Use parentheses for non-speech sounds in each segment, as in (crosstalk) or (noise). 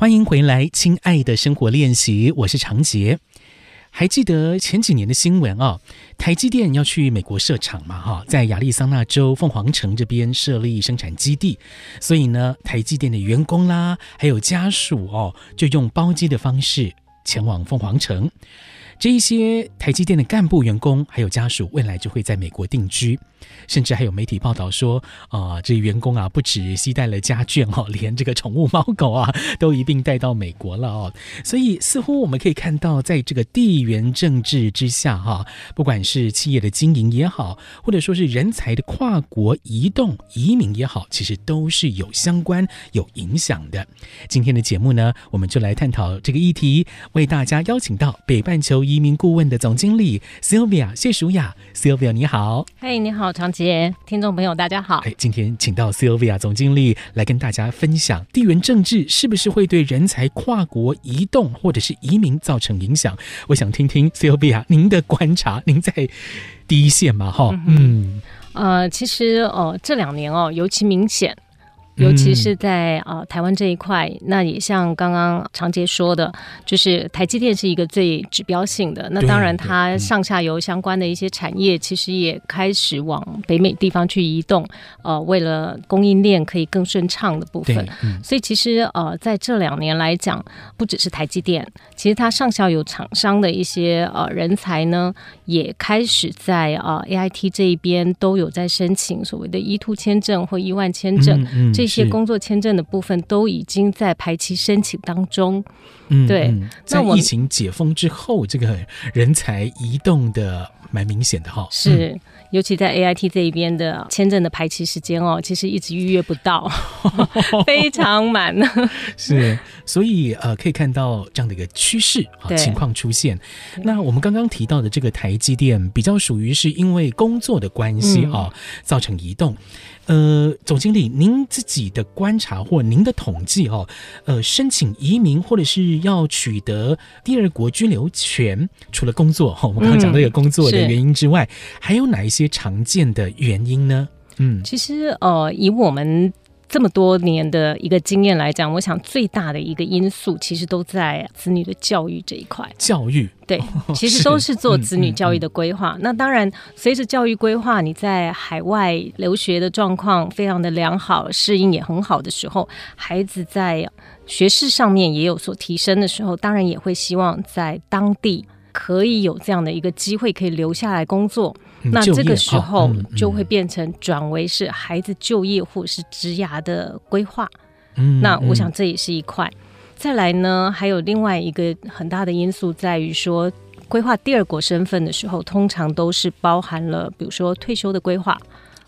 欢迎回来，亲爱的生活练习，我是常杰。还记得前几年的新闻哦，台积电要去美国设厂嘛？哈，在亚利桑那州凤凰城这边设立生产基地，所以呢，台积电的员工啦，还有家属哦，就用包机的方式前往凤凰城。这一些台积电的干部、员工还有家属，未来就会在美国定居，甚至还有媒体报道说，啊、这员工啊，不止携带了家眷哦，(laughs) 连这个宠物猫狗啊，都一并带到美国了哦。所以，似乎我们可以看到，在这个地缘政治之下，哈，不管是企业的经营也好，或者说是人才的跨国移动、移民也好，其实都是有相关、有影响的。今天的节目呢，我们就来探讨这个议题，为大家邀请到北半球移民顾问的总经理 Sylvia 谢淑雅，Sylvia 你好，嘿，你好，长杰，听众朋友大家好。哎，今天请到 Sylvia 总经理来跟大家分享地缘政治是不是会对人才跨国移动或者是移民造成影响？我想听听 Sylvia 您的观察，您在第一线嘛？哈，嗯，呃，其实呃这两年哦尤其明显。尤其是在啊、呃、台湾这一块，那也像刚刚常杰说的，就是台积电是一个最指标性的。那当然，它上下游相关的一些产业，其实也开始往北美地方去移动。呃，为了供应链可以更顺畅的部分，嗯、所以其实呃在这两年来讲，不只是台积电，其实它上下游厂商的一些呃人才呢，也开始在呃 AIT 这一边都有在申请所谓的 E two 签证或 E 万签证、嗯嗯、这。一些工作签证的部分都已经在排期申请当中。嗯，对。嗯、在疫情解封之后，这个人才移动的蛮明显的哈。是，尤其在 AIT 这一边的签证的排期时间哦，其实一直预约不到，(laughs) 非常满。(laughs) 是，所以呃，可以看到这样的一个趋势啊情况出现。那我们刚刚提到的这个台积电，比较属于是因为工作的关系啊，造成移动。呃，总经理，您自己的观察或您的统计哦，呃，申请移民或者是要取得第二国居留权，除了工作哈，我们刚刚讲的这个工作的原因之外，嗯，还有哪一些常见的原因呢？嗯，其实呃，以我们。这么多年的一个经验来讲，我想最大的一个因素其实都在子女的教育这一块。教育对，(laughs) 其实都是做子女教育的规划。嗯嗯嗯、那当然，随着教育规划，你在海外留学的状况非常的良好，适应也很好的时候，孩子在学识上面也有所提升的时候，当然也会希望在当地可以有这样的一个机会，可以留下来工作。那这个时候就会变成转为是孩子就业或是职涯的规划。嗯，那我想这也是一块。再来呢，还有另外一个很大的因素在于说，规划第二国身份的时候，通常都是包含了，比如说退休的规划，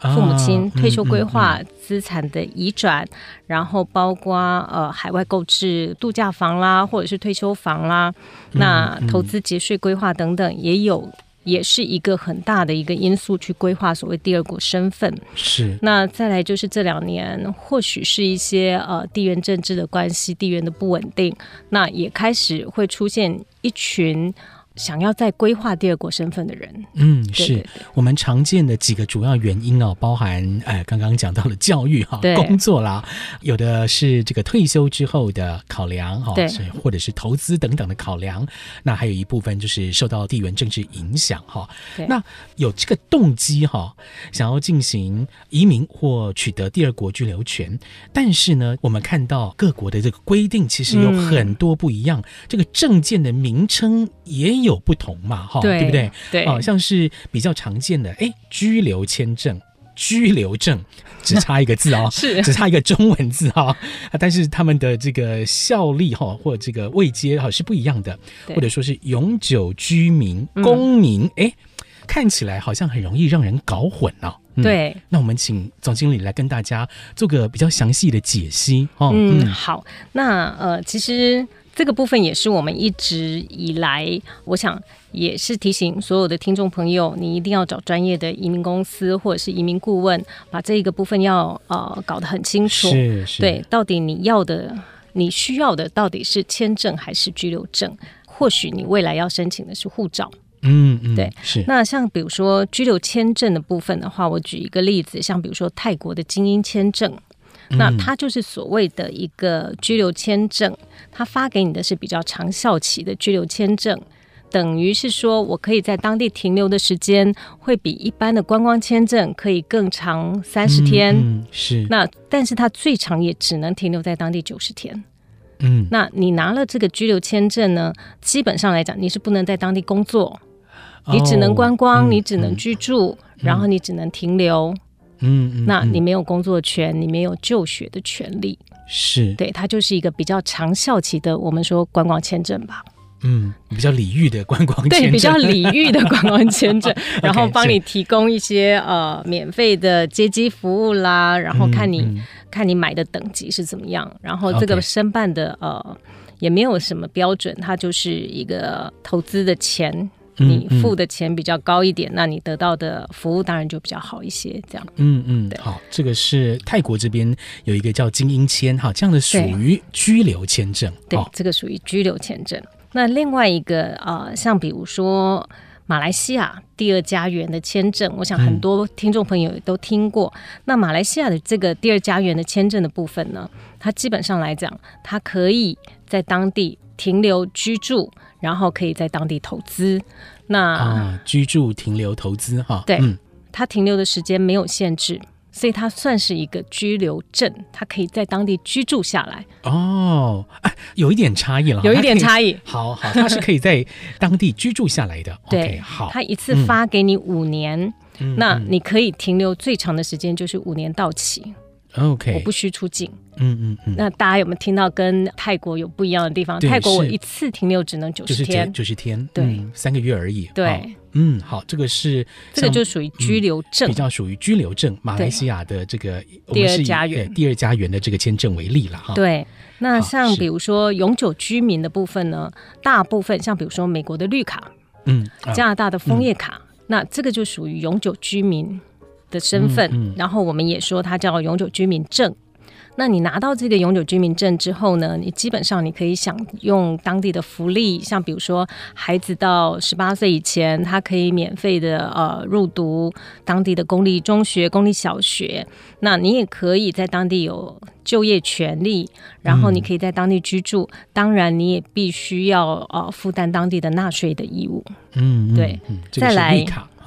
父母亲退休规划、资产的移转，然后包括呃海外购置度假房啦，或者是退休房啦，那投资节税规划等等也有。也是一个很大的一个因素去规划所谓第二国身份。是。那再来就是这两年，或许是一些呃地缘政治的关系，地缘的不稳定，那也开始会出现一群。想要再规划第二国身份的人，嗯，是。我们常见的几个主要原因哦，包含呃，刚刚讲到了教育哈，工作啦，有的是这个退休之后的考量哈，对，或者是投资等等的考量，那还有一部分就是受到地缘政治影响哈，那有这个动机哈，想要进行移民或取得第二国居留权，但是呢，我们看到各国的这个规定其实有很多不一样，嗯、这个证件的名称也有不同嘛，哈，对不对？对，好、哦、像是比较常见的，哎，居留签证、居留证，(laughs) 只差一个字哦，(laughs) 是只差一个中文字哈、哦，但是他们的这个效力哈，或者这个位阶哈是不一样的，或者说是永久居民、公民，哎、嗯，看起来好像很容易让人搞混哦。嗯、对，那我们请总经理来跟大家做个比较详细的解析哦。嗯，嗯好，那呃，其实。这个部分也是我们一直以来，我想也是提醒所有的听众朋友，你一定要找专业的移民公司或者是移民顾问，把这一个部分要呃搞得很清楚。是是。对，到底你要的、你需要的到底是签证还是居留证？或许你未来要申请的是护照。嗯嗯，对。是。那像比如说居留签证的部分的话，我举一个例子，像比如说泰国的精英签证。嗯、那它就是所谓的一个居留签证，它发给你的是比较长效期的居留签证，等于是说我可以在当地停留的时间会比一般的观光签证可以更长三十天。嗯嗯、是。那但是它最长也只能停留在当地九十天。嗯。那你拿了这个居留签证呢，基本上来讲你是不能在当地工作，哦、你只能观光，嗯、你只能居住，嗯、然后你只能停留。嗯，嗯，那你没有工作权，你没有就学的权利，是。对，它就是一个比较长效期的，我们说观光签证吧。嗯，比较礼遇的观光签证，对，比较礼遇的观光签证，(laughs) 然后帮你提供一些呃免费的接机服务啦，然后看你、看你买的等级是怎么样，然后这个申办的呃也没有什么标准，它就是一个投资的钱。你付的钱比较高一点，嗯嗯，那你得到的服务当然就比较好一些。这样，嗯嗯，对好，这个是泰国这边有一个叫精英签，哈，这样的属于居留签证。对，哦、这个属于居留签证。那另外一个呃，像比如说马来西亚第二家园的签证，我想很多听众朋友都听过。嗯、那马来西亚的这个第二家园的签证的部分呢，它基本上来讲，它可以在当地停留居住。然后可以在当地投资，那啊，居住、停留、投资，哈，对，嗯，它停留的时间没有限制，所以它算是一个居留证，它可以在当地居住下来。哦，哎，有一点差异了，有一点差异。好好，它是可以在当地居住下来的。(laughs) 对，好，它一次发给你五年，嗯，那你可以停留最长的时间就是五年到期。OK，我不需出境。嗯嗯嗯。那大家有没有听到跟泰国有不一样的地方？泰国我一次停留只能九十天，九十天，对，三个月而已。对，嗯，好，这个是这个就属于居留证，比较属于居留证。马来西亚的这个第二家园，第二家园的这个签证为例了哈。对，那像比如说永久居民的部分呢，大部分像比如说美国的绿卡，嗯，加拿大的枫叶卡，那这个就属于永久居民的身份，嗯嗯、然后我们也说它叫永久居民证。那你拿到这个永久居民证之后呢，你基本上你可以享用当地的福利，像比如说孩子到十八岁以前，他可以免费的呃入读当地的公立中学、公立小学。那你也可以在当地有就业权利，然后你可以在当地居住。嗯、当然，你也必须要呃负担当地的纳税的义务。嗯，对。嗯、再来。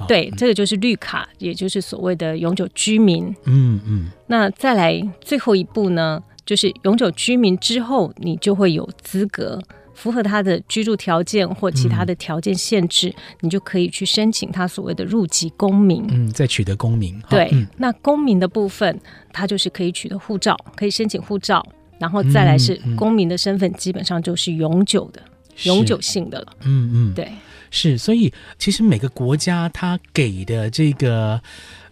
对，这个就是绿卡，也就是所谓的永久居民。嗯嗯。那再来最后一步呢，就是永久居民之后，你就会有资格符合他的居住条件或其他的条件限制，嗯、你就可以去申请他所谓的入籍公民。嗯，再取得公民。对，嗯、那公民的部分，他就是可以取得护照，可以申请护照，然后再来是公民的身份，基本上就是永久的、是永久性的了。嗯嗯，对。是，所以其实每个国家它给的这个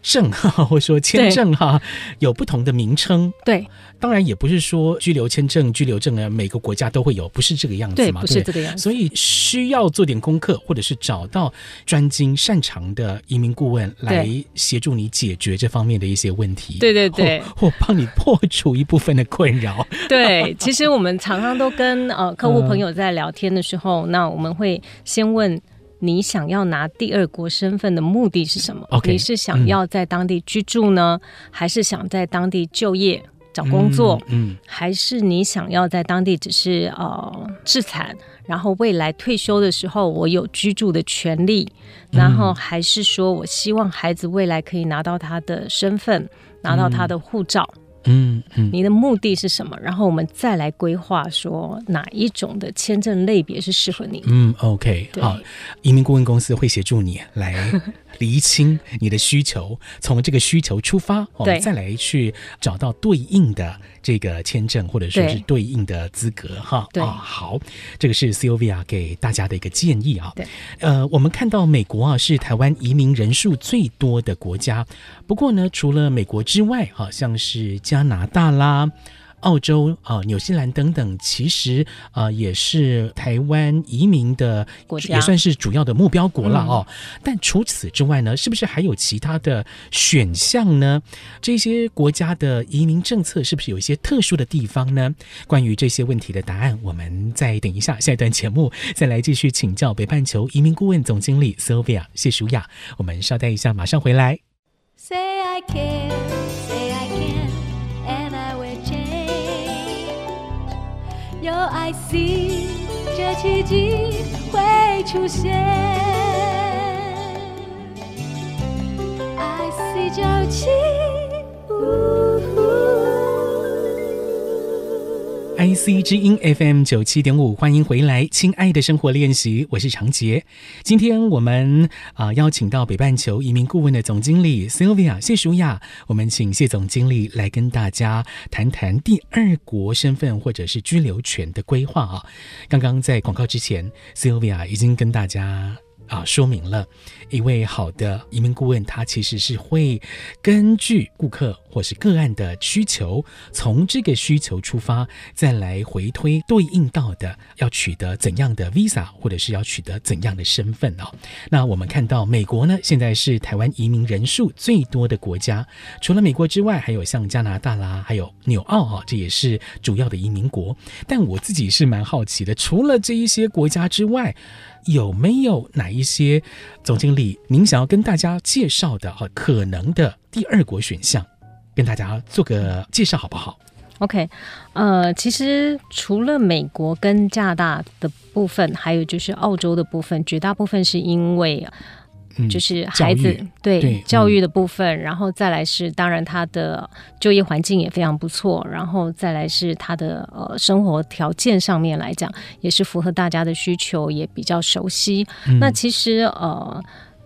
证哈，或者说签证哈，有不同的名称。对，当然也不是说居留签证、居留证啊，每个国家都会有，不是这个样子嘛？对，不是这个样子。所以需要做点功课，或者是找到专精擅长的移民顾问来协助你解决这方面的一些问题。对对对，或帮你破除一部分的困扰。(laughs) 对，其实我们常常都跟呃客户朋友在聊天的时候，呃、那我们会先问。你想要拿第二国身份的目的是什么？Okay, 你是想要在当地居住呢，嗯、还是想在当地就业找工作？嗯，嗯还是你想要在当地只是呃置产，然后未来退休的时候我有居住的权利？嗯、然后还是说我希望孩子未来可以拿到他的身份，拿到他的护照？嗯嗯嗯，你的目的是什么？然后我们再来规划说哪一种的签证类别是适合你。嗯，OK，好，移民顾问公司会协助你来厘清你的需求，从这个需求出发，我们再来去找到对应的这个签证或者说是对应的资格哈。对，好，这个是 Sylvia 给大家的一个建议啊。对，呃，我们看到美国啊是台湾移民人数最多的国家，不过呢，除了美国之外，好像是加拿大啦。澳洲啊、纽西兰等等，其实啊、呃、也是台湾移民的国家，也算是主要的目标国了哦。嗯、但除此之外呢，是不是还有其他的选项呢？这些国家的移民政策是不是有一些特殊的地方呢？关于这些问题的答案，我们再等一下，下一段节目再来继续请教北半球移民顾问总经理 Sylvia 谢淑雅。我们稍待一下，马上回来。Say I can, I see，这奇迹会出现。I see 97。IC 之音 FM 九七点五，欢迎回来，亲爱的生活练习，我是长杰。今天我们啊、邀请到北半球移民顾问的总经理 Sylvia 谢淑雅，我们请谢总经理来跟大家谈谈第二国身份或者是居留权的规划啊。刚刚在广告之前，Sylvia 已经跟大家。啊，说明了一位好的移民顾问，他其实是会根据顾客或是个案的需求，从这个需求出发，再来回推对应到的要取得怎样的 visa，或者是要取得怎样的身份哦。那我们看到美国呢，现在是台湾移民人数最多的国家，除了美国之外，还有像加拿大啦，还有纽澳哈，这也是主要的移民国。但我自己是蛮好奇的，除了这一些国家之外，有没有哪一些总经理您想要跟大家介绍的哈，可能的第二国选项，跟大家做个介绍好不好？OK，呃，其实除了美国跟加拿大的部分，还有就是澳洲的部分，绝大部分是因为。就是孩子、嗯、对，对教育的部分，嗯、然后再来是当然他的就业环境也非常不错，然后再来是他的呃生活条件上面来讲也是符合大家的需求，也比较熟悉。嗯、那其实呃。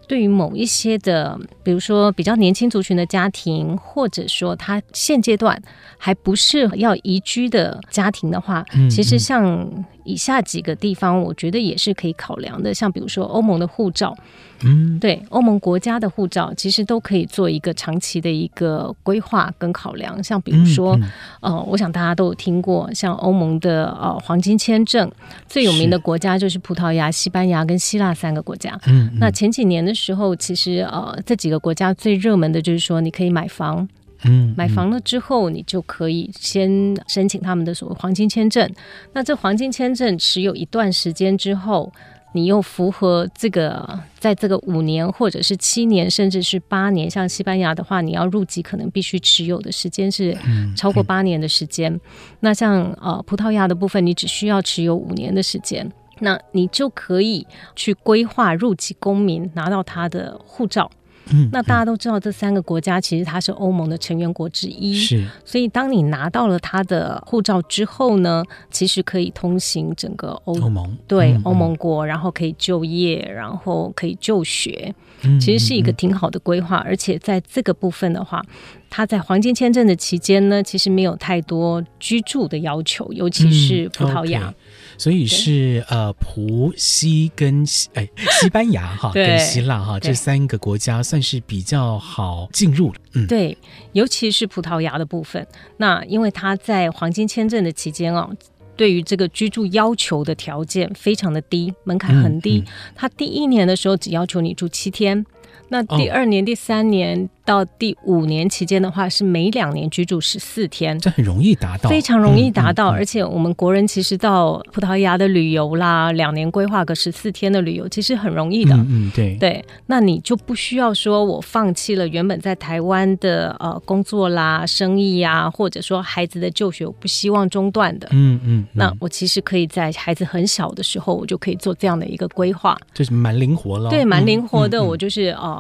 对于某一些的，比如说比较年轻族群的家庭，或者说他现阶段还不是要移居的家庭的话，嗯嗯、其实像以下几个地方，我觉得也是可以考量的。像比如说欧盟的护照，嗯，对，欧盟国家的护照，其实都可以做一个长期的一个规划跟考量。像比如说，嗯嗯、呃，我想大家都有听过，像欧盟的呃黄金签证，最有名的国家就是葡萄牙、西班牙跟希腊三个国家。嗯，嗯那前几年的时候，其实呃，这几个国家最热门的就是说，你可以买房，嗯，买房了之后，你就可以先申请他们的所谓黄金签证。那这黄金签证持有一段时间之后，你又符合这个，在这个五年或者是七年，甚至是八年，像西班牙的话，你要入籍可能必须持有的时间是超过八年的时间。嗯嗯、那像呃葡萄牙的部分，你只需要持有五年的时间。那你就可以去规划入籍公民拿到他的护照。嗯，那大家都知道这三个国家其实它是欧盟的成员国之一。是，所以当你拿到了它的护照之后呢，其实可以通行整个欧欧盟，对，欧盟国，然后可以就业，然后可以就学。嗯，其实是一个挺好的规划，而且在这个部分的话。他在黄金签证的期间呢，其实没有太多居住的要求，尤其是葡萄牙，嗯 okay、所以是呃葡西跟西哎西班牙哈跟希腊哈这三个国家算是比较好进入嗯，对，尤其是葡萄牙的部分，那因为他在黄金签证的期间哦，对于这个居住要求的条件非常的低，门槛很低，嗯嗯、他第一年的时候只要求你住七天，那第二年、哦、第三年。到第五年期间的话，是每两年居住十四天，这很容易达到，非常容易达到。嗯嗯嗯、而且我们国人其实到葡萄牙的旅游啦，两年规划个十四天的旅游，其实很容易的。嗯，嗯，对对，那你就不需要说我放弃了原本在台湾的呃工作啦、生意呀，或者说孩子的就学，我不希望中断的。嗯嗯，嗯那我其实可以在孩子很小的时候，我就可以做这样的一个规划，就是蛮灵活了。对，蛮灵活的。我就是呃，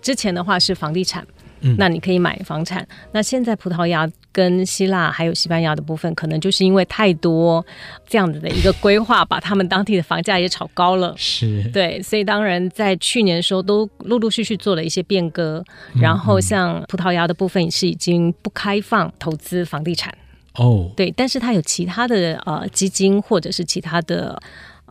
之前的话是房地产。那你可以买房产。那现在葡萄牙跟希腊还有西班牙的部分，可能就是因为太多这样子的一个规划，把他们当地的房价也炒高了。(laughs) 是，对，所以当然在去年的时候都陆陆续续做了一些变革。然后像葡萄牙的部分也是已经不开放投资房地产。哦，对，但是它有其他的呃基金或者是其他的。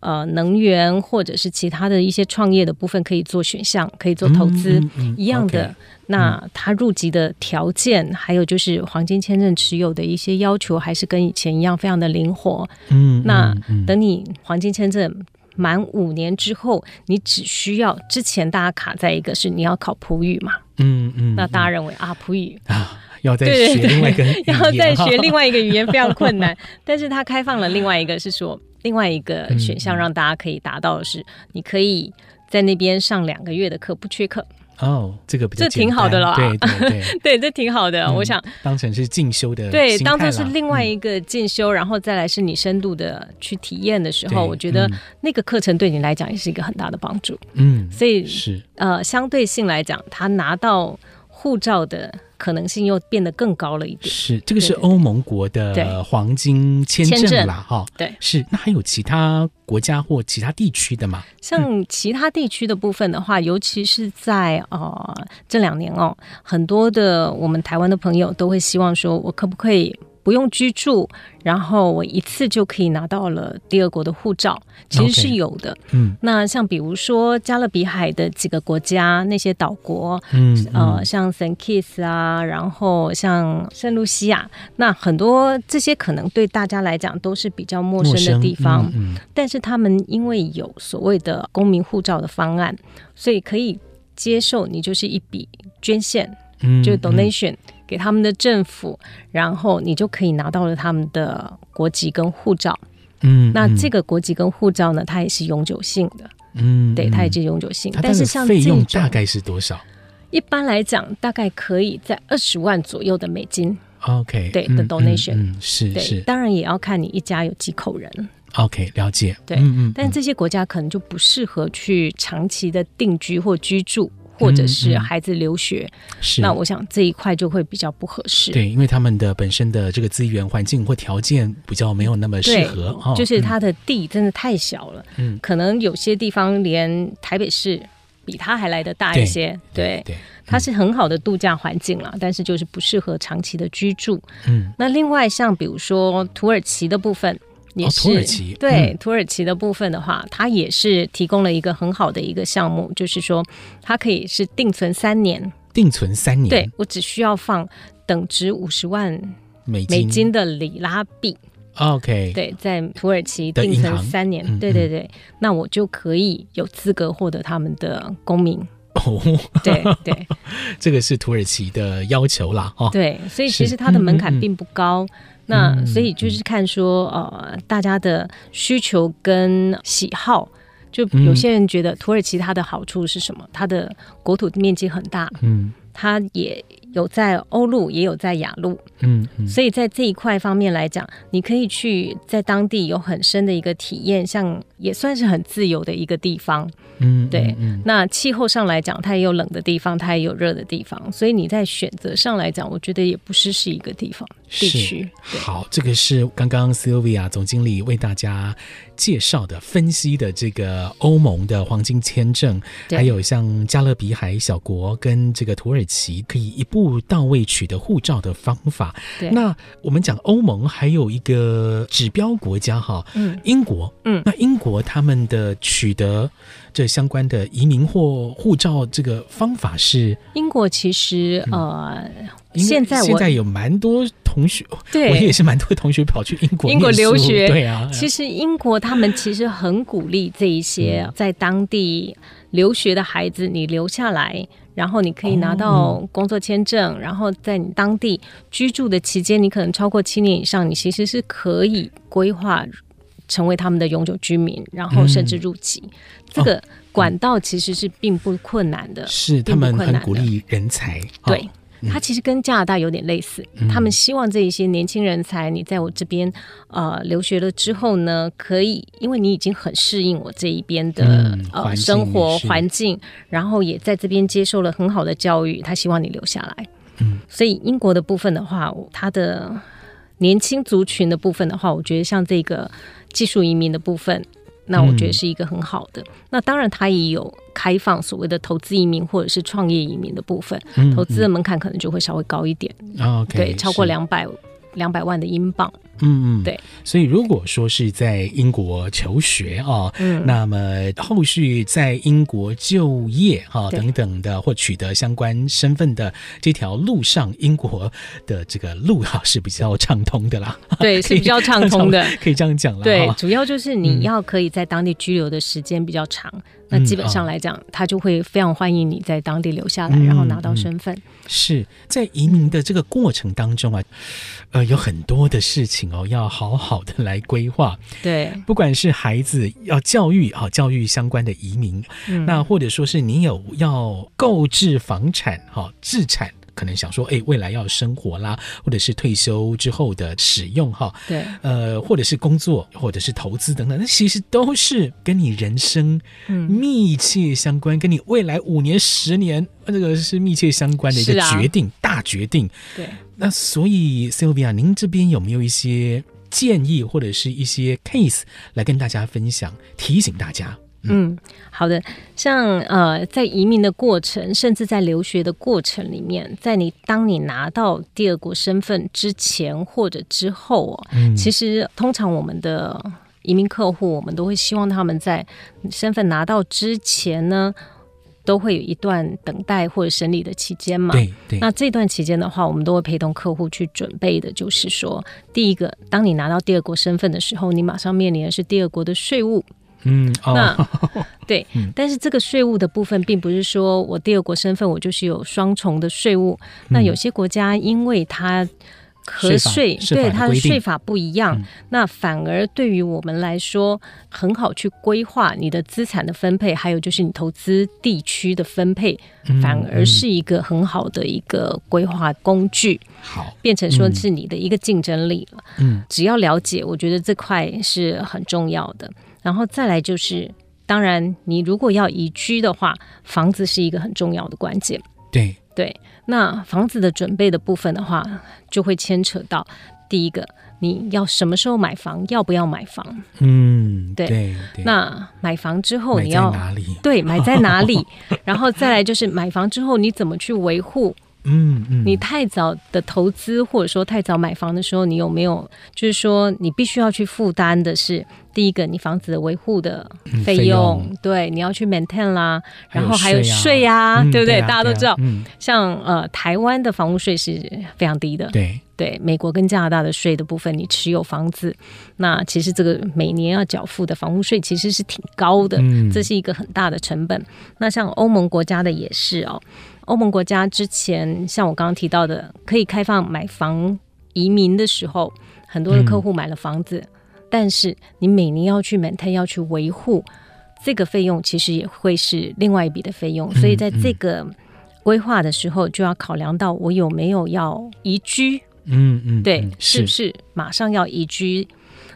呃，能源或者是其他的一些创业的部分可以做选项，可以做投资，嗯嗯嗯、一样的。Okay, 那他入籍的条件，嗯、还有就是黄金签证持有的一些要求，还是跟以前一样，非常的灵活。嗯，那等你黄金签证满五年之后，你只需要之前大家卡在一个是你要考葡语嘛？嗯嗯。嗯那大家认为啊，葡语啊，要再学另外一个语言，(laughs) 要再学另外一个语言非常困难。但是他开放了另外一个是说。另外一个选项让大家可以达到的是，你可以在那边上两个月的课，不缺课。哦，这个比较这挺好的了，对对对，(laughs) 对，这挺好的。我想当成是进修的，对，当成是另外一个进修，然后再来是你深度的去体验的时候，我觉得那个课程对你来讲也是一个很大的帮助。嗯，所以是。呃，相对性来讲，他拿到护照的。可能性又变得更高了一点。是，这个是欧盟国的黄金签证啦，哈。对，是。那还有其他国家或其他地区的吗？像其他地区的部分的话，嗯、尤其是在呃这两年哦，很多的我们台湾的朋友都会希望说，我可不可以？不用居住，然后我一次就可以拿到了第二国的护照，其实是有的。Okay, 嗯，那像比如说加勒比海的几个国家，那些岛国，嗯，嗯呃，像 Saint Kitts 啊，然后像圣露西亚，那很多这些可能对大家来讲都是比较陌生的地方，嗯，嗯，但是他们因为有所谓的公民护照的方案，所以可以接受你就是一笔捐献，嗯，就是 donation。嗯给他们的政府，然后你就可以拿到了他们的国籍跟护照。嗯，那这个国籍跟护照呢，它也是永久性的。嗯，对，它也是永久性。但是像费用大概是多少？一般来讲，大概可以在二十万左右的美金。OK，对的 donation，嗯，是是。当然也要看你一家有几口人。OK，了解。对，嗯嗯。但这些国家可能就不适合去长期的定居或居住。或者是孩子留学，嗯嗯、是那我想这一块就会比较不合适。对，因为他们的本身的这个资源环境或条件比较没有那么适合，哦、就是他的地真的太小了。嗯，可能有些地方连台北市比他还来得大一些。对对，它是很好的度假环境了，嗯、但是就是不适合长期的居住。嗯，那另外像比如说土耳其的部分。也是、哦、土耳其对、嗯、土耳其的部分的话，它也是提供了一个很好的一个项目，就是说它可以是定存三年，定存三年，对我只需要放等值五十万美金美金？的里拉币，OK，对，在土耳其定存三年，对对对，那我就可以有资格获得他们的公民。哦，对对，(laughs) 这个是土耳其的要求啦，哦，对，所以其实它的门槛并不高。那所以就是看说，呃，大家的需求跟喜好，就有些人觉得土耳其它的好处是什么？它的国土面积很大，嗯，它也有在欧陆，也有在亚陆，嗯，所以在这一块方面来讲，你可以去在当地有很深的一个体验，像也算是很自由的一个地方。嗯，对。嗯嗯、那气候上来讲，它也有冷的地方，它也有热的地方，所以你在选择上来讲，我觉得也不失是一个地方地区。好，这个是刚刚 Sylvia 总经理为大家介绍的、分析的这个欧盟的黄金签证，还有像加勒比海小国跟这个土耳其可以一步到位取得护照的方法。对，那我们讲欧盟还有一个指标国家哈，嗯，英国，嗯，那英国他们的取得。这相关的移民或护照这个方法是英国，其实呃，现在现在有蛮多同学，对我也是蛮多同学跑去英国英国留学，对啊。其实英国他们其实很鼓励这一些在当地留学的孩子，你留下来，然后你可以拿到工作签证，然后在你当地居住的期间，你可能超过七年以上，你其实是可以规划。成为他们的永久居民，然后甚至入籍，嗯、这个管道其实是并不困难的。是他们很鼓励人才，对，哦、他其实跟加拿大有点类似。嗯、他们希望这一些年轻人才，你在我这边呃留学了之后呢，可以因为你已经很适应我这一边的、嗯、呃生活环境，然后也在这边接受了很好的教育，他希望你留下来。嗯，所以英国的部分的话，他的年轻族群的部分的话，我觉得像这个。技术移民的部分，那我觉得是一个很好的。嗯、那当然，它也有开放所谓的投资移民或者是创业移民的部分，嗯、投资的门槛可能就会稍微高一点。嗯、对，超过两百两百万的英镑。嗯嗯，对，所以如果说是在英国求学啊，嗯，那么后续在英国就业啊等等的，或取得相关身份的这条路上，英国的这个路哈是比较畅通的啦。(laughs) 对，是比较畅通的，可以这样讲了。对，主要就是你要可以在当地居留的时间比较长。那基本上来讲，他就会非常欢迎你在当地留下来，然后拿到身份。是在移民的这个过程当中啊，呃，有很多的事情。情哦，要好好的来规划。对，不管是孩子要教育啊，教育相关的移民，嗯、那或者说是你有要购置房产哈，置产。可能想说，哎，未来要生活啦，或者是退休之后的使用哈，对，呃，或者是工作，或者是投资等等，那其实都是跟你人生密切相关，嗯、跟你未来五年、十年这个是密切相关的一个决定，啊、大决定。对，那所以 Sylvia，您这边有没有一些建议或者是一些 case 来跟大家分享，提醒大家？嗯，好的。像呃，在移民的过程，甚至在留学的过程里面，在你当你拿到第二国身份之前或者之后哦，嗯，其实通常我们的移民客户，我们都会希望他们在身份拿到之前呢，都会有一段等待或者审理的期间嘛。对对。那这段期间的话，我们都会陪同客户去准备的，就是说，第一个，当你拿到第二国身份的时候，你马上面临的是第二国的税务。嗯，哦、那 (laughs) 对，嗯、但是这个税务的部分，并不是说我第二国身份，我就是有双重的税务。嗯、那有些国家因为它和税，对它的税法不一样，嗯、那反而对于我们来说，很好去规划你的资产的分配，还有就是你投资地区的分配，嗯、反而是一个很好的一个规划工具。好、嗯，变成说是你的一个竞争力了。嗯，只要了解，我觉得这块是很重要的。然后再来就是，当然，你如果要移居的话，房子是一个很重要的关键。对对，那房子的准备的部分的话，就会牵扯到第一个，你要什么时候买房，要不要买房？嗯，对。对对，那买房之后你要哪里？对，买在哪里？(laughs) 然后再来就是买房之后你怎么去维护？嗯嗯，你太早的投资或者说太早买房的时候，你有没有就是说你必须要去负担的是第一个你房子的维护的费用，费用对，你要去 maintain 啦，然后还有税啊，嗯、对不对？啊、大家都知道，嗯、像呃台湾的房屋税是非常低的，对对，美国跟加拿大的税的部分，你持有房子，那其实这个每年要缴付的房屋税其实是挺高的，嗯、这是一个很大的成本。那像欧盟国家的也是哦。欧盟国家之前像我刚刚提到的，可以开放买房移民的时候，很多的客户买了房子，嗯、但是你每年要去 maintain 要去维护这个费用，其实也会是另外一笔的费用。所以在这个规划的时候，就要考量到我有没有要移居。嗯嗯，对，是不是马上要移居？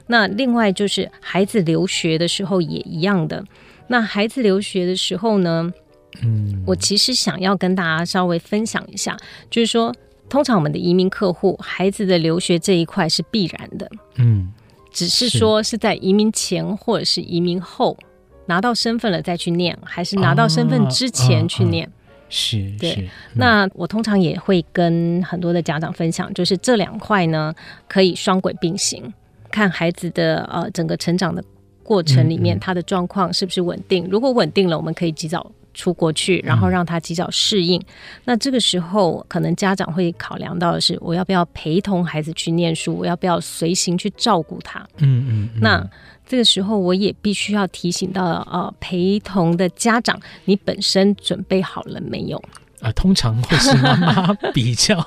那另外就是孩子留学的时候也一样的。那孩子留学的时候呢？嗯，我其实想要跟大家稍微分享一下，就是说，通常我们的移民客户孩子的留学这一块是必然的，嗯，只是说是。在移民前或者是移民后拿到身份了再去念，还是拿到身份之前去念，啊啊啊、是，对。是。嗯、那我通常也会跟很多的家长分享，就是这两块呢可以双轨并行，看孩子的呃整个成长的过程里面，他的状况是不是稳定。如果稳定了，我们可以及早。出国去，然后让他及早适应。嗯、那这个时候，可能家长会考量到的是，我要不要陪同孩子去念书？我要不要随行去照顾他？嗯嗯。嗯，那这个时候，我也必须要提醒到，呃，陪同的家长，你本身准备好了没有？啊，通常会是妈妈比较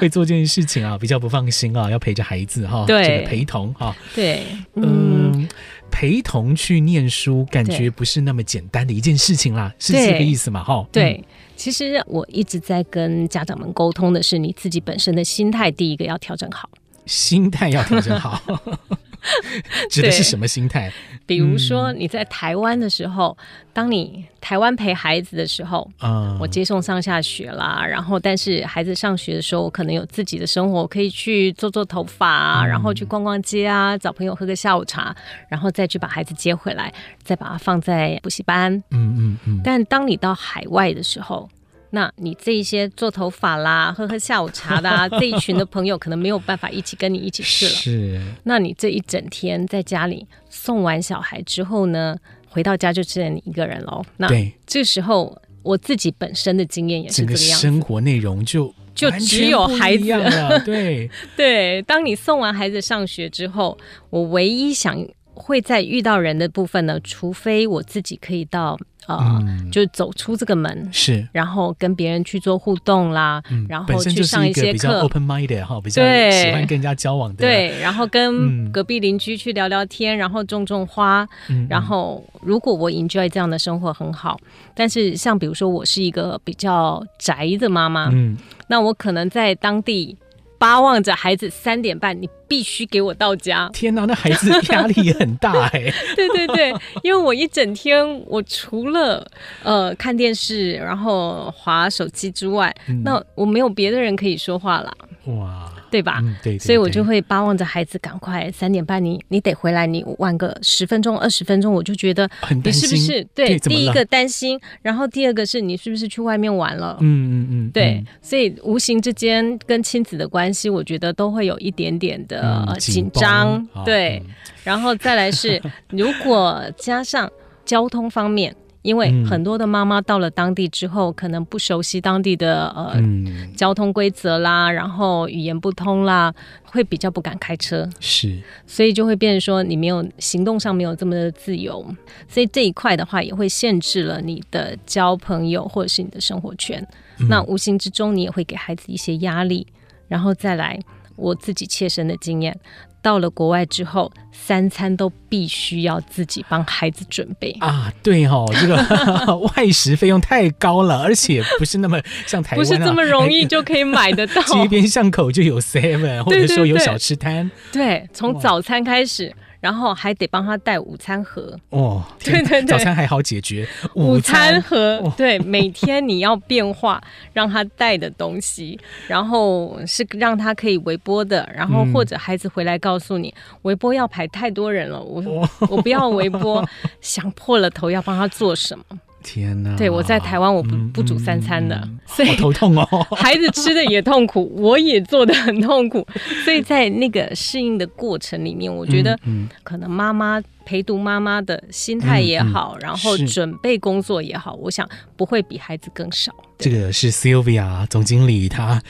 会做这件事情啊，比较不放心啊，要陪着孩子哈，对，这个陪同哈，对，嗯。嗯陪同去念书，感觉不是那么简单的一件事情啦，是这个意思嘛？哈，对。其实我一直在跟家长们沟通的是，你自己本身的心态，第一个要调整好，心态要调整好。(laughs) (laughs) 指的是什么心态？比如说你在台湾的时候，嗯、当你台湾陪孩子的时候，嗯，我接送上下学啦，然后但是孩子上学的时候，我可能有自己的生活，可以去做做头发啊，嗯、然后去逛逛街啊，找朋友喝个下午茶，然后再去把孩子接回来，再把他放在补习班。嗯嗯嗯。嗯，但当你到海外的时候，那你这一些做头发啦、喝喝下午茶的、啊、(laughs) 这一群的朋友，可能没有办法一起跟你一起去了。是，那你这一整天在家里送完小孩之后呢，回到家就只有你一个人喽。那对，这时候我自己本身的经验也是这个样子，生活内容就就只有孩子了。对 (laughs) 对，当你送完孩子上学之后，我唯一想会在遇到人的部分呢，除非我自己可以到。呃，嗯、就走出这个门是，然后跟别人去做互动啦，嗯、然后去上一些课，比较 open minded 哈，比较喜欢跟人家交往的，对，然后跟隔壁邻居去聊聊天，嗯、然后种种花，嗯、然后如果我 enjoy 这样的生活很好，但是像比如说我是一个比较宅的妈妈，嗯，那我可能在当地。巴望着孩子三点半，你必须给我到家。天哪，那孩子压力也很大 (laughs) 哎。对对对，因为我一整天，我除了呃看电视，然后滑手机之外，嗯、那我没有别的人可以说话了。哇。对吧？嗯、对，对，对，所以我就会巴望着孩子赶快三点半你，你你得回来，你晚个十分钟二十分钟，我就觉得你是不是对？第一个担心，然后第二个是你是不是去外面玩了？嗯嗯嗯，嗯对，嗯、所以无形之间跟亲子的关系，我觉得都会有一点点的紧张。嗯、对，嗯、(laughs) 然后再来是如果加上交通方面。因为很多的妈妈到了当地之后，嗯、可能不熟悉当地的呃、嗯、交通规则啦，然后语言不通啦，会比较不敢开车。是，所以就会变成说你没有行动上没有这么的自由，所以这一块的话也会限制了你的交朋友或者是你的生活圈。嗯、那无形之中你也会给孩子一些压力，然后再来我自己切身的经验。到了国外之后，三餐都必须要自己帮孩子准备啊！对哦，这个 (laughs) 外食费用太高了，而且不是那么像台湾、啊，不是这么容易就可以买得到。(laughs) 街边巷口就有 Seven，或者说有小吃摊。对，从早餐开始。然后还得帮他带午餐盒。哦，(laughs) 对对对，早餐还好解决，午餐盒对，每天你要变化让他带的东西，然后是让他可以微波的，然后或者孩子回来告诉你，微波要排太多人了，我我不要微波，(laughs) 想破了头要帮他做什么。天呐！对，我在台湾，我不不煮三餐的，嗯、所以头痛哦。(laughs) 孩子吃的也痛苦，(laughs) 我也做的很痛苦，所以在那个适应的过程里面，我觉得可能妈妈。陪读妈妈的心态也好，嗯嗯、然后准备工作也好，我想不会比孩子更少。这个是 Sylvia 总经理她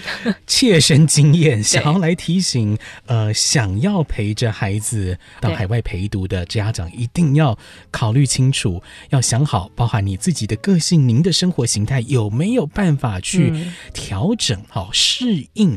切身经验，想要来提醒呃，想要陪着孩子到海外陪读的家长，一定要考虑清楚，要想好，包含你自己的个性、您的生活形态有没有办法去调整好、适应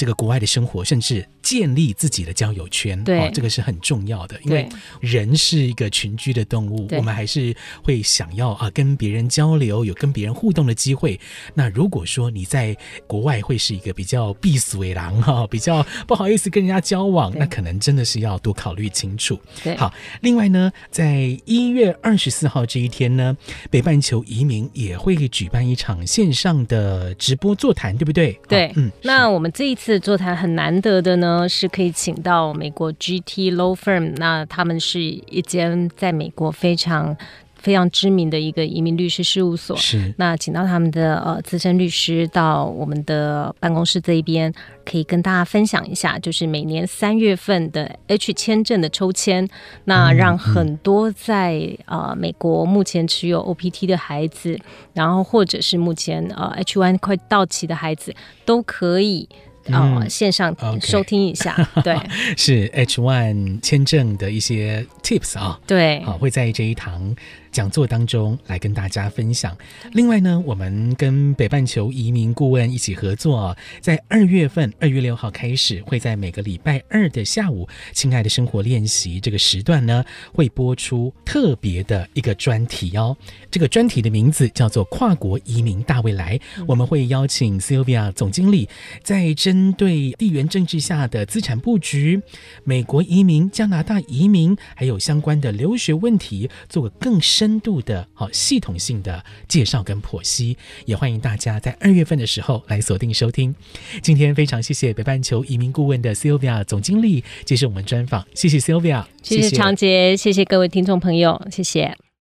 这个国外的生活，甚至。建立自己的交友圈，对、哦，这个是很重要的。因为人是一个群居的动物，我们还是会想要啊跟别人交流，有跟别人互动的机会。那如果说你在国外会是一个比较闭俗为狼哈，比较不好意思跟人家交往，那可能真的是要多考虑清楚。对好，另外呢，在一月二十四号这一天呢，北半球移民也会举办一场线上的直播座谈，对不对？对，嗯。那我们这一次座谈很难得的呢。是可以请到美国 GT Law Firm，那他们是一间在美国非常非常知名的一个移民律师事务所。是，那请到他们的呃资深律师到我们的办公室这一边，可以跟大家分享一下，就是每年三月份的 H 签证的抽签，那让很多在呃美国目前持有 OPT 的孩子，然后或者是目前呃 H1 快到期的孩子，都可以。哦，嗯、线上收听一下 (laughs) 对，是 H one 签证的一些 tips 啊，对，好，会在这一堂。讲座当中来跟大家分享。另外呢，我们跟北半球移民顾问一起合作，在二月份二月六号开始，会在每个礼拜二的下午，亲爱的生活练习这个时段呢，会播出特别的一个专题哦。这个专题的名字叫做《跨国移民大未来》。我们会邀请 Sylvia 总经理，在针对地缘政治下的资产布局、美国移民、加拿大移民，还有相关的留学问题，做个更深。深度的、好系统性的介绍跟剖析，也欢迎大家在二月份的时候来锁定收听。今天非常谢谢北半球移民顾问的 Sylvia 总经理接受我们专访，谢谢 Sylvia，谢谢长杰，谢谢各位听众朋友，谢谢。